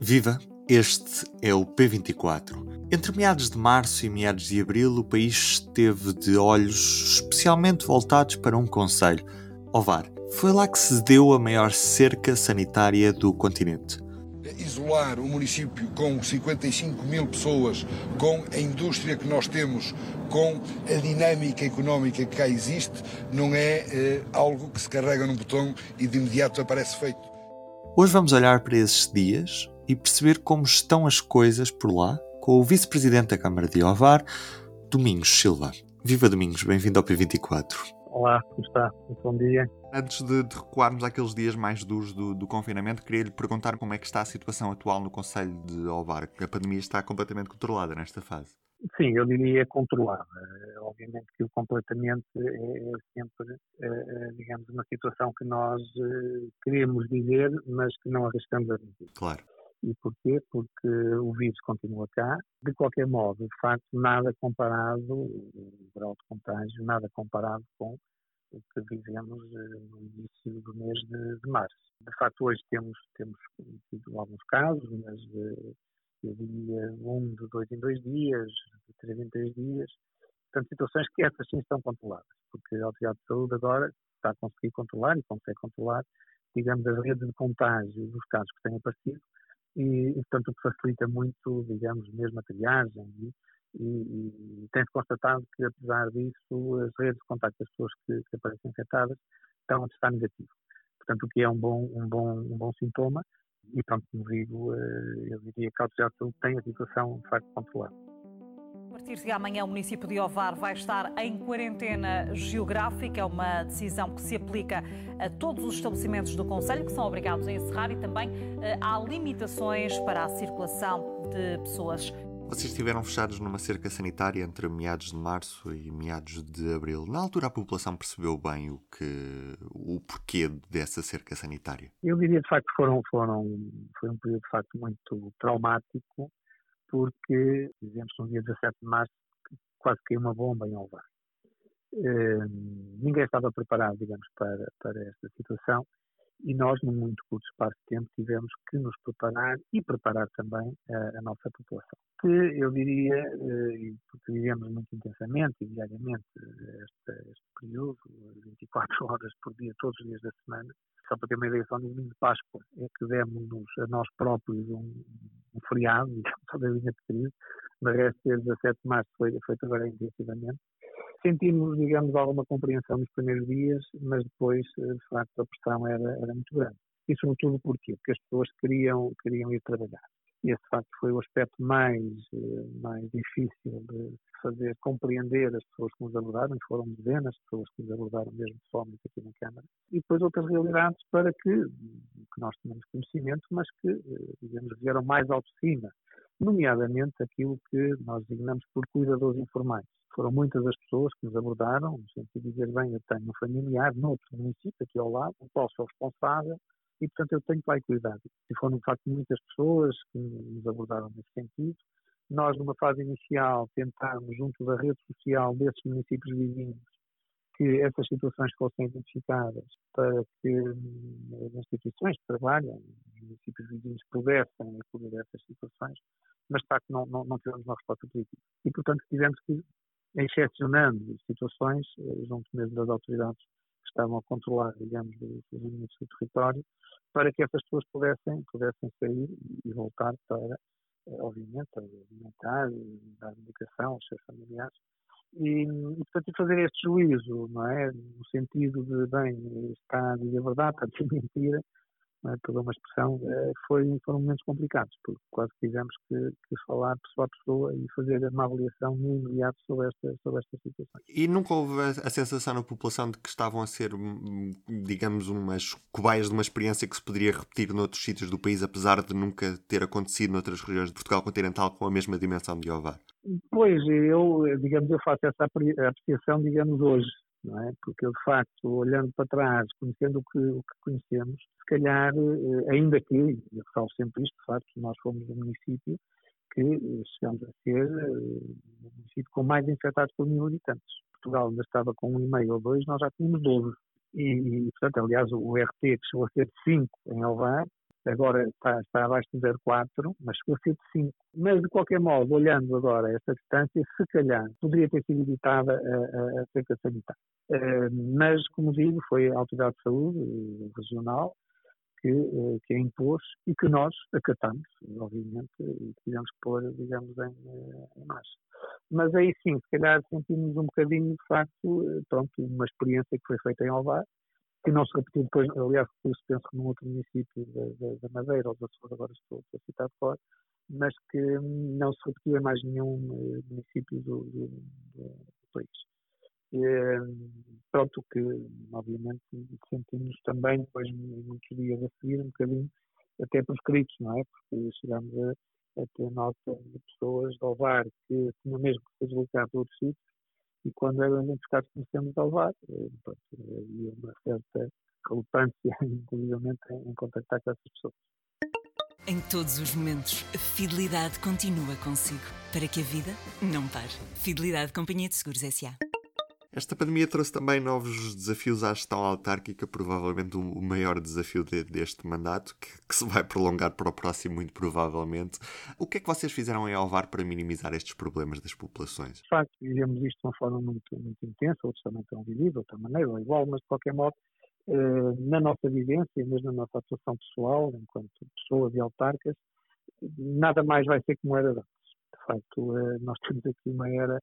Viva! Este é o P24. Entre meados de março e meados de abril, o país esteve de olhos especialmente voltados para um conselho, Ovar. Foi lá que se deu a maior cerca sanitária do continente. Isolar o município com 55 mil pessoas, com a indústria que nós temos, com a dinâmica económica que cá existe, não é eh, algo que se carrega num botão e de imediato aparece feito. Hoje vamos olhar para esses dias, e perceber como estão as coisas por lá com o vice-presidente da Câmara de Ovar, Domingos Silva. Viva Domingos, bem-vindo ao P24. Olá, como está? Muito bom dia. Antes de, de recuarmos àqueles dias mais duros do, do confinamento, queria lhe perguntar como é que está a situação atual no Conselho de Ovar. A pandemia está completamente controlada nesta fase. Sim, eu diria controlada. Obviamente que o completamente é, é sempre, é, é, digamos, uma situação que nós queremos dizer, mas que não arriscamos a dizer. Claro. E porquê? Porque o vírus continua cá. De qualquer modo, de facto, nada comparado, o grau de contágio, nada comparado com o que vivemos eh, no início do mês de, de março. De facto, hoje temos, temos tido alguns casos, mas eh, eu diria um de dois em dois dias, de três em três dias. Portanto, situações que essas sim estão controladas, porque a Autoridade de Saúde agora está a conseguir controlar e consegue controlar, digamos, as redes de contágio dos casos que têm aparecido e, e portanto, o que facilita muito, digamos, mesmo a triagem e, e, e tem-se constatado que, apesar disso, as redes de contacto das pessoas que, que aparecem infectadas estão a testar negativo. Portanto, o que é um bom, um bom, um bom sintoma e, pronto, como digo, eh, eu diria que a autoridade tem a situação, de facto, controlada partir de amanhã, o município de Ovar vai estar em quarentena geográfica. É uma decisão que se aplica a todos os estabelecimentos do Conselho, que são obrigados a encerrar, e também eh, há limitações para a circulação de pessoas. Vocês estiveram fechados numa cerca sanitária entre meados de março e meados de abril. Na altura a população percebeu bem o que o porquê dessa cerca sanitária? Eu diria de facto que foram, foram, foi um período de facto muito traumático porque, dizemos no dia 17 de março, quase caiu uma bomba em Alvar. Uh, ninguém estava preparado, digamos, para, para esta situação e nós, num muito curto espaço de tempo, tivemos que nos preparar e preparar também a, a nossa população. Que eu diria, uh, porque vivemos muito intensamente e diariamente este, este período, 24 horas por dia, todos os dias da semana, só para ter uma ideia, só no domingo de Páscoa é que demos a nós próprios um, um feriado, só da linha de crise, mas resto, desde 17 de março foi, foi trabalhar intensivamente. Sentimos, digamos, alguma compreensão nos primeiros dias, mas depois, eh, de facto, a pressão era, era muito grande. E sobretudo porquê? Porque as pessoas queriam, queriam ir trabalhar. E esse, de facto, foi o aspecto mais, eh, mais difícil de fazer compreender as pessoas que nos abordaram, e foram dezenas de pessoas que nos abordaram mesmo pessoalmente aqui na Câmara, e depois outras realidades para que, que nós tenhamos conhecimento, mas que, eh, digamos, vieram mais ao de cima, nomeadamente aquilo que nós designamos por cuidadores informais. Foram muitas as pessoas que nos abordaram, no sentido de dizer, bem, eu tenho um familiar noutro município, aqui ao lado, o qual sou responsável, e, portanto, eu tenho pai cuidado. E foram, de facto, muitas pessoas que nos abordaram nesse sentido. Nós, numa fase inicial, tentámos, junto da rede social desses municípios vizinhos, que essas situações fossem identificadas para que hum, as instituições que trabalham, os municípios vizinhos, pudessem acolher essas situações, mas, de facto, não, não, não tivemos uma resposta política. E, portanto, tivemos que, excepcionando situações, eh, junto mesmo das autoridades que estavam a controlar, digamos, os limites do território, para que essas pessoas pudessem, pudessem sair e voltar para, eh, obviamente, alimentar, dar medicação aos seus familiares. E, portanto, fazer este juízo, não é? No sentido de, bem, está a dizer a verdade, está a dizer mentira, é? toda uma expressão, eh, foi, foram momentos complicados, porque quase tivemos que, que, falar pessoa a pessoa e fazer uma avaliação no imediato sobre esta, sobre esta situação. E nunca houve a sensação na população de que estavam a ser, hum, digamos, umas cobaias de uma experiência que se poderia repetir noutros sítios do país, apesar de nunca ter acontecido noutras regiões de Portugal continental com a mesma dimensão de Ovar? Pois, eu, digamos, eu faço essa apreciação, digamos, hoje não é? Porque eu, de facto, olhando para trás, conhecendo o que, o que conhecemos, se calhar, eh, ainda que, eu falo sempre isto, de facto, nós fomos um município que eh, chegamos a ser eh, o município com mais infectados por mil habitantes. Portugal ainda estava com um e meio ou dois, nós já tínhamos 12. E, e, portanto, aliás, o RT que chegou a ser 5 em Alvar, agora está, está abaixo de 0,4, mas chegou a ser de 5. Mas, de qualquer modo, olhando agora esta distância, se calhar poderia ter sido evitada a, a, a seca sanitária. Uh, mas, como digo, foi a Autoridade de Saúde uh, Regional que, uh, que a impôs e que nós acatamos, obviamente, e tivemos que pôr, digamos, em, em marcha. Mas aí sim, se calhar sentimos um bocadinho, de facto, pronto, uma experiência que foi feita em Alvar, que não se repetiu depois, aliás, se penso num outro município da, Madeira ou da Açores, agora estou, a citar fora, mas que não se repetiu em mais nenhum eh, município do, do, do país. E, pronto, que obviamente sentimos também, depois muitos dias a seguir, um bocadinho até proscritos, não é? Porque chegamos a, a ter nota de pessoas de Ovar que tinham mesmo que se deslocar para outros sítios e quando eram identificados como sendo de Alvar, eh, havia uma certa relutância, inclusive, em contactar com essas pessoas. Em todos os momentos, a fidelidade continua consigo, para que a vida não pare. Fidelidade Companhia de Seguros S.A. Esta pandemia trouxe também novos desafios à gestão autárquica, provavelmente o maior desafio de, deste mandato, que, que, se vai prolongar para o próximo, muito provavelmente. O que é que vocês fizeram em Alvar para minimizar estes problemas das populações? De facto, vivemos isto de uma forma muito, muito intensa, outros também estão vivido de outra maneira, ou igual, mas de qualquer modo, eh, na nossa vivência, mesmo na nossa atuação pessoal, enquanto pessoas e autarcas, nada mais vai ser como era antes. De facto, eh, nós temos aqui uma era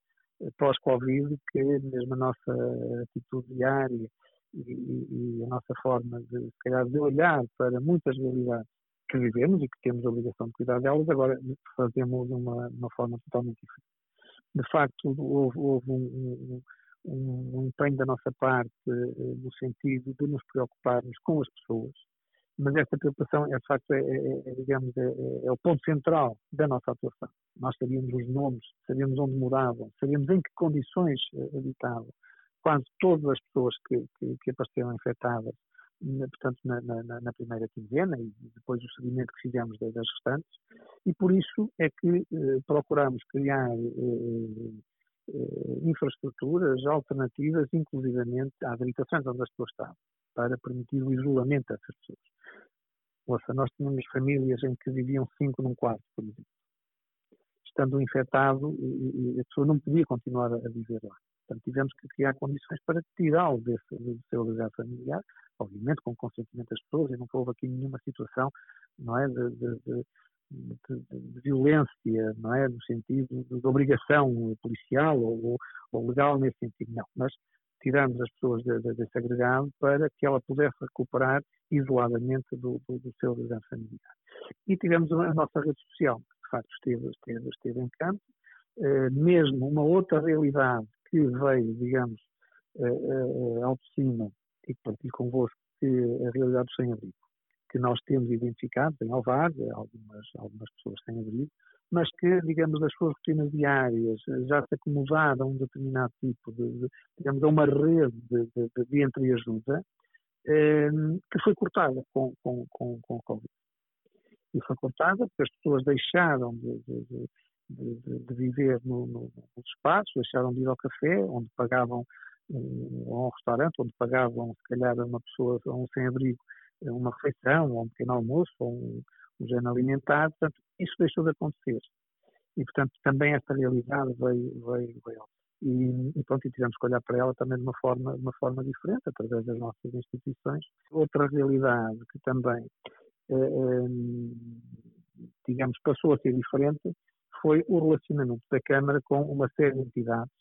pós-Covid, que mesmo a nossa atitude diária e, e, a nossa forma de, se calhar, de olhar para muitas realidades que vivemos e que temos a obrigação de cuidar delas, agora fazemos de uma, uma forma totalmente diferente. De facto, houve, houve um, um, um, empenho da nossa parte eh, no sentido de nos preocuparmos com as pessoas, mas esta preocupação, é, de facto, é, é, é digamos, é, é, o ponto central da nossa atuação. Nós sabíamos os nomes, sabíamos onde moravam, sabíamos em que condições eh, habitavam. Quase todas as pessoas que, que, que apareceram infectadas, portanto, na, na, na, primeira quinzena e depois o seguimento que fizemos das, restantes, e por isso é que eh, procuramos criar eh, eh, infraestruturas alternativas, inclusivamente às habitações onde as pessoas estavam, para permitir o isolamento dessas pessoas. Ouça, nós tínhamos famílias em que viviam cinco num quarto, por exemplo. Estando infectado, e, e a pessoa não podia continuar a viver lá. Portanto, tivemos que criar condições para tirá-lo desse, do seu lugar familiar, obviamente com o consentimento das pessoas, e nunca houve aqui nenhuma situação não é, de, de, de, de violência, não é, no sentido de, obrigação policial ou, ou, legal nesse sentido, não. Mas tiramos as pessoas desse agregado para que ela pudesse recuperar isoladamente do, do, do seu lugar familiar. E tivemos a nossa rede social, que de facto esteve, esteve, esteve em campo, uh, mesmo uma outra realidade que veio, digamos, uh, uh, ao de cima e que partilho convosco, que é a realidade do sem-abrigo, que nós temos identificado em Alvar, algumas, algumas pessoas sem abrigo, mas que, digamos, das suas rotinas diárias já se acomodaram a um determinado tipo de, de digamos, a uma rede de, de, de entreajuda, Ehm, que foi cortada com, com, com, com o Covid. E foi cortada porque as pessoas deixaram de, de, viver no, no, nos espaços, deixaram de ir ao café, onde pagavam, um, a um restaurante, onde pagavam, se calhar, a uma pessoa, a um sem-abrigo, uma refeição, ou um pequeno almoço, ou um, um género alimentar. Portanto, isso deixou de acontecer. E, portanto, também esta realidade veio, veio, veio e, e, pronto, e tivemos que olhar para ela também de uma forma, de uma forma diferente, através das nossas instituições. Outra realidade que também, eh, eh, digamos, passou a ser diferente foi o relacionamento da Câmara com uma série de entidades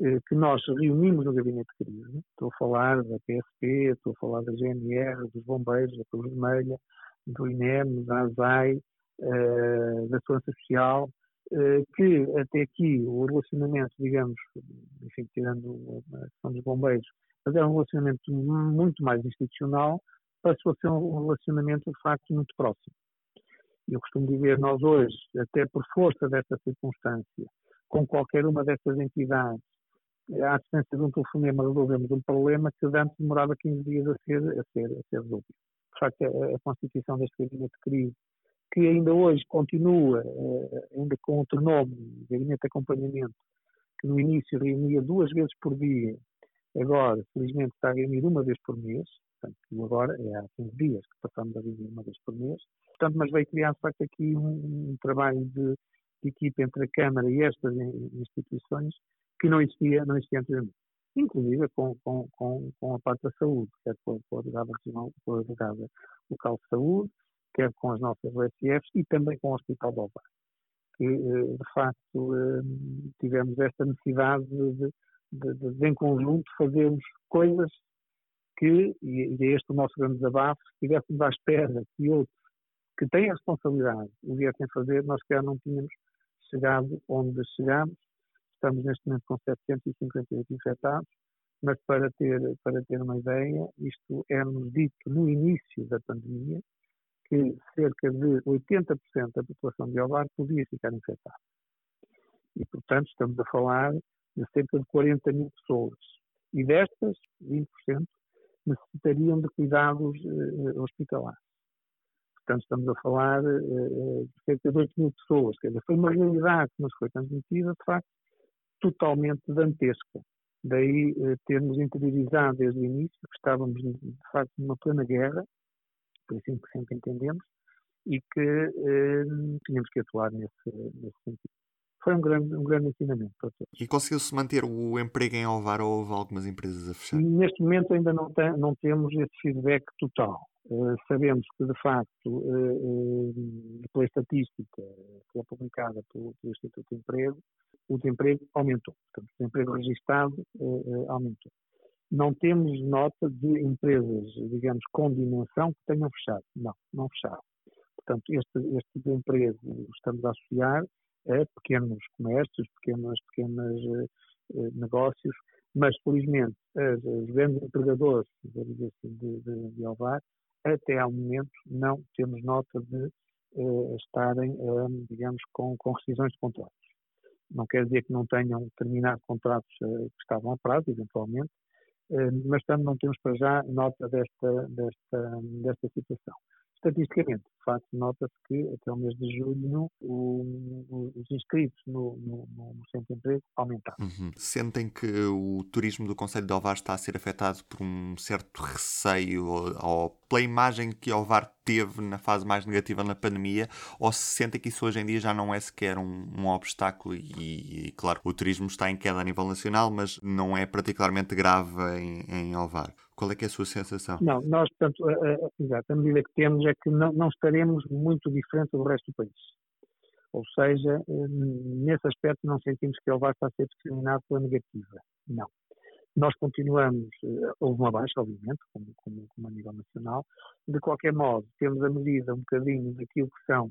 eh, que nós reunimos no Gabinete de Crise. Estou a falar da PSP, estou a falar da GNR, dos Bombeiros, da Cruz Vermelha, do INEM, da ASAI, da Segurança Social, eh, que até aqui o relacionamento, digamos, enfim, tirando a questão dos bombeiros, mas era um relacionamento muito mais institucional, passou a ser um relacionamento de facto muito próximo. Eu costumo dizer, nós hoje, até por força desta circunstância, com qualquer uma dessas entidades, à distância de um telefonema resolvemos um problema que antes demorava 15 dias a ser, a ser, a ser resolvido. De facto, a, a constituição deste gabinete de crise que ainda hoje continua, eh, ainda com outro nome, Gabinete de Acompanhamento, que no início reunia duas vezes por dia, agora, felizmente, está a reunir uma vez por mês, portanto, agora é há 15 dias que passamos a reunir uma vez por mês, portanto, mas veio criar, de facto, aqui um, um trabalho de, de, equipa entre a Câmara e estas instituições que não existia, não existia anteriormente. Inclusive com, com, com, com a parte da saúde, quer com, com com a delegada local de saúde, quer com as nossas USFs e também com o Hospital do Alvar. Que, eh, de facto, eh, tivemos esta necessidade de, de, de, de, em conjunto, fazermos coisas que, e é este o nosso grande desabafo, se estivéssemos à espera que outros que têm a responsabilidade o viessem fazer, nós já não tínhamos chegado onde chegamos. Estamos neste momento com 758 infectados, mas para ter, para ter uma ideia, isto é-nos dito no início da pandemia, que cerca de 80% da população de Ovar podia ficar infectada. E, portanto, estamos a falar de cerca de 40 mil pessoas. E destas, 20% necessitariam de cuidados uh, hospitalares. Portanto, estamos a falar uh, de cerca de 8 mil pessoas. Quer dizer, foi uma realidade que nos foi transmitida, de facto, totalmente dantesca. Daí uh, termos interiorizado desde o início que estávamos, de facto, numa plena guerra, por assim que sempre entendemos, e que uh, tínhamos que atuar nesse, nesse sentido foi um grande, um grande ensinamento para todos. E conseguiu-se manter o emprego em Alvar ou houve algumas empresas a fechar? Neste momento ainda não, tem, não temos esse feedback total. Uh, sabemos que, de facto, uh, uh, pela estatística que é publicada pelo, pelo, Instituto de Emprego, o desemprego aumentou. Portanto, o desemprego registado aumentou. Não temos nota de empresas, digamos, com dimensão que tenham fechado. Não, não fecharam. Portanto, este, este desemprego estamos a associar a pequenos comércios, pequenos, pequenos uh, negócios, mas felizmente as, os grandes empregadores assim, de, de, de Alvar, até ao momento não temos nota de uh, estarem, uh, digamos, com, com rescisões de contratos. Não quer dizer que não tenham terminado contratos que estavam a prazo, eventualmente, mas também não temos para já nota desta, desta, desta situação. Estatisticamente, facto, nota-se que até o mês de julho o, os inscritos no, no, no, centro de emprego aumentaram. Uhum. Sentem que o turismo do Conselho de Ovar está a ser afetado por um certo receio ou, ou pela imagem que Ovar teve na fase mais negativa na pandemia ou se sentem que isso hoje em dia já não é sequer um, um obstáculo e, e, claro, o turismo está em queda a nível nacional, mas não é particularmente grave em, em Ovar? Qual é que é a sua sensação? Não, nós, portanto, exato, a medida que temos é que não, não estaremos muito diferente do resto do país. Ou seja, nesse aspecto não sentimos que ele vai estar a ser discriminado pela negativa. Não. Nós continuamos, eh, houve uma baixa, obviamente, como, como, como, a nível nacional. De qualquer modo, temos a medida um bocadinho daquilo que são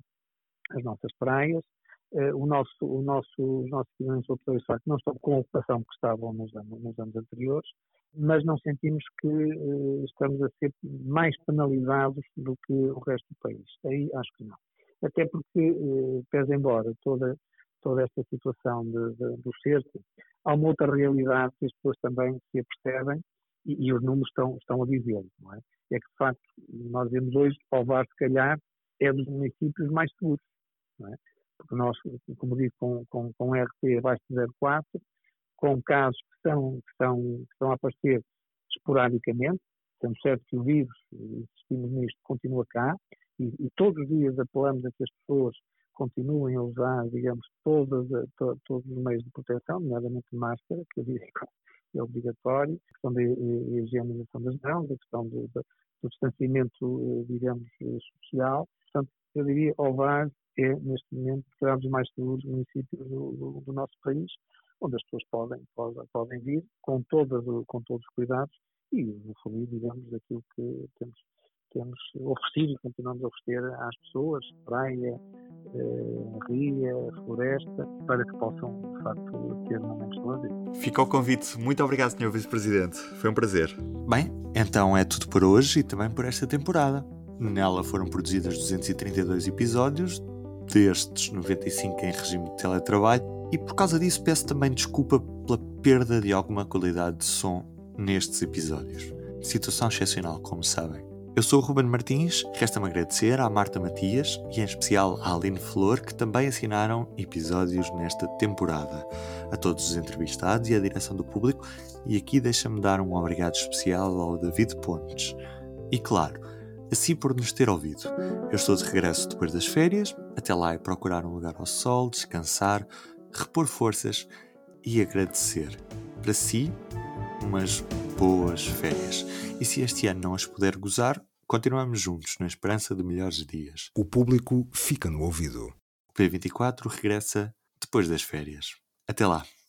as nossas praias. Uh, o nosso, o nosso, os nossos equipamentos de não estão com a ocupação que estavam nos anos, nos anos anteriores mas não sentimos que uh, estamos a ser mais penalizados do que o resto do país. Aí acho que não. Até porque, uh, pese embora toda, toda esta situação de, de, do cerco, há uma outra realidade que as pessoas também se apercebem e, e os números estão, estão a dizê-lo, não é? É que, de facto, nós vemos hoje, Alvar, se calhar, é dos municípios mais seguros, não é? Porque nós, como digo, com, com, com RT abaixo de 0,4, com casos que estão, que estão, que estão a aparecer esporadicamente. Estamos certo que o vírus, insistimos nisto, continua cá e, e, todos os dias apelamos a que as pessoas continuem a usar, digamos, todos os meios de proteção, nomeadamente máscara, que é obrigatório, a questão da higienização das mãos, a questão do, do, distanciamento, digamos, social. Portanto, eu diria, Ovar é, neste momento, será dos mais seguros municípios do, do, do nosso país onde as pessoas podem, podem, podem vir com, todas, com todos os cuidados e usufruir, digamos, daquilo que temos, temos oferecido e continuamos a oferecer às pessoas, praia, eh, ria, floresta, para que possam, de facto, ter momentos de lazer. Fica o convite. Muito obrigado, Sr. Vice-Presidente. Foi um prazer. Bem, então é tudo por hoje e também por esta temporada. Nela foram produzidos 232 episódios, destes 95 em regime de teletrabalho e por causa disso peço também desculpa pela perda de alguma qualidade de som nestes episódios. Situação excepcional, como sabem. Eu sou o Ruben Martins, resta-me agradecer à Marta Matias e em especial à Aline Flor, que também assinaram episódios nesta temporada. A todos os entrevistados e à direção do público, e aqui deixa-me dar um obrigado especial ao David Pontes. E claro, assim por nos ter ouvido. Eu estou de regresso depois das férias, até lá é procurar um lugar ao sol, descansar, repor forças e agradecer. Para si, umas boas férias. E se este ano não as puder gozar, continuamos juntos na esperança de melhores dias. O público fica no ouvido. O P24 regressa depois das férias. Até lá!